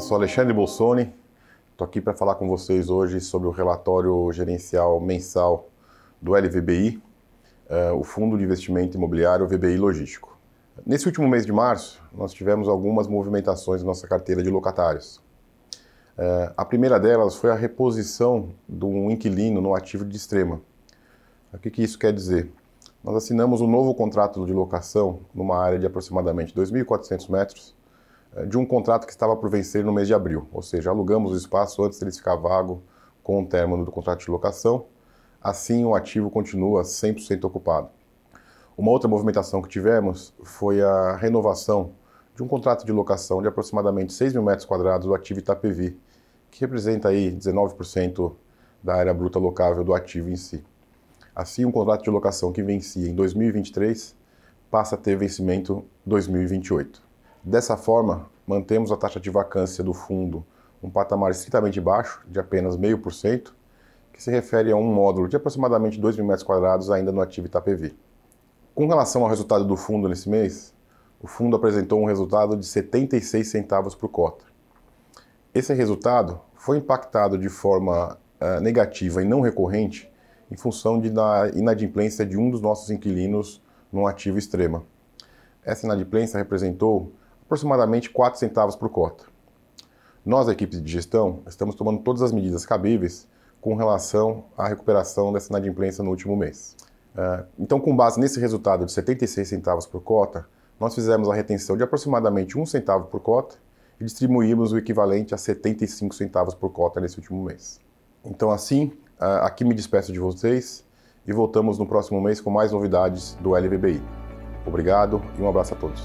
sou Alexandre Bolsoni, estou aqui para falar com vocês hoje sobre o relatório gerencial mensal do LVBI, uh, o Fundo de Investimento Imobiliário VBI Logístico. Nesse último mês de março, nós tivemos algumas movimentações na nossa carteira de locatários. Uh, a primeira delas foi a reposição de um inquilino no ativo de extrema. O que, isso quer dizer? Nós assinamos um novo contrato de locação numa área de aproximadamente 2.400 metros, eh, de um contrato que estava por vencer no mês de abril, ou seja, alugamos o espaço antes dele ficar vago com o término do contrato de locação, assim o ativo continua 100% ocupado. Uma outra movimentação que tivemos foi a renovação de um contrato de locação de aproximadamente 6 mil metros quadrados do ativo Itapevi, que representa aí 19% da área bruta locável do ativo em si. Assim, um contrato de locação que vencia em 2023 passa a ter vencimento 2028. Dessa forma, mantemos a taxa de vacância do fundo um patamar estritamente baixo, de apenas 0,5%, que se refere a um módulo de aproximadamente 2 mil metros quadrados ainda no ativo Itapevi. Com relação ao resultado do fundo nesse mês, o fundo apresentou um resultado de 76 centavos por cota. Esse resultado foi impactado de forma uh, negativa e não recorrente em função de, da inadimplência de um dos nossos inquilinos num ativo extrema. Essa inadimplência representou aproximadamente 4 centavos por cota. Nós, a equipe de gestão, estamos tomando todas as medidas cabíveis com relação à recuperação dessa inadimplência no último mês. Uh, então, com base nesse resultado de 76 centavos por cota, nós fizemos a retenção de aproximadamente 1 centavo por cota e distribuímos o equivalente a 75 centavos por cota nesse último mês. Então, assim, uh, aqui me despeço de vocês e voltamos no próximo mês com mais novidades do LVBI. Obrigado e um abraço a todos.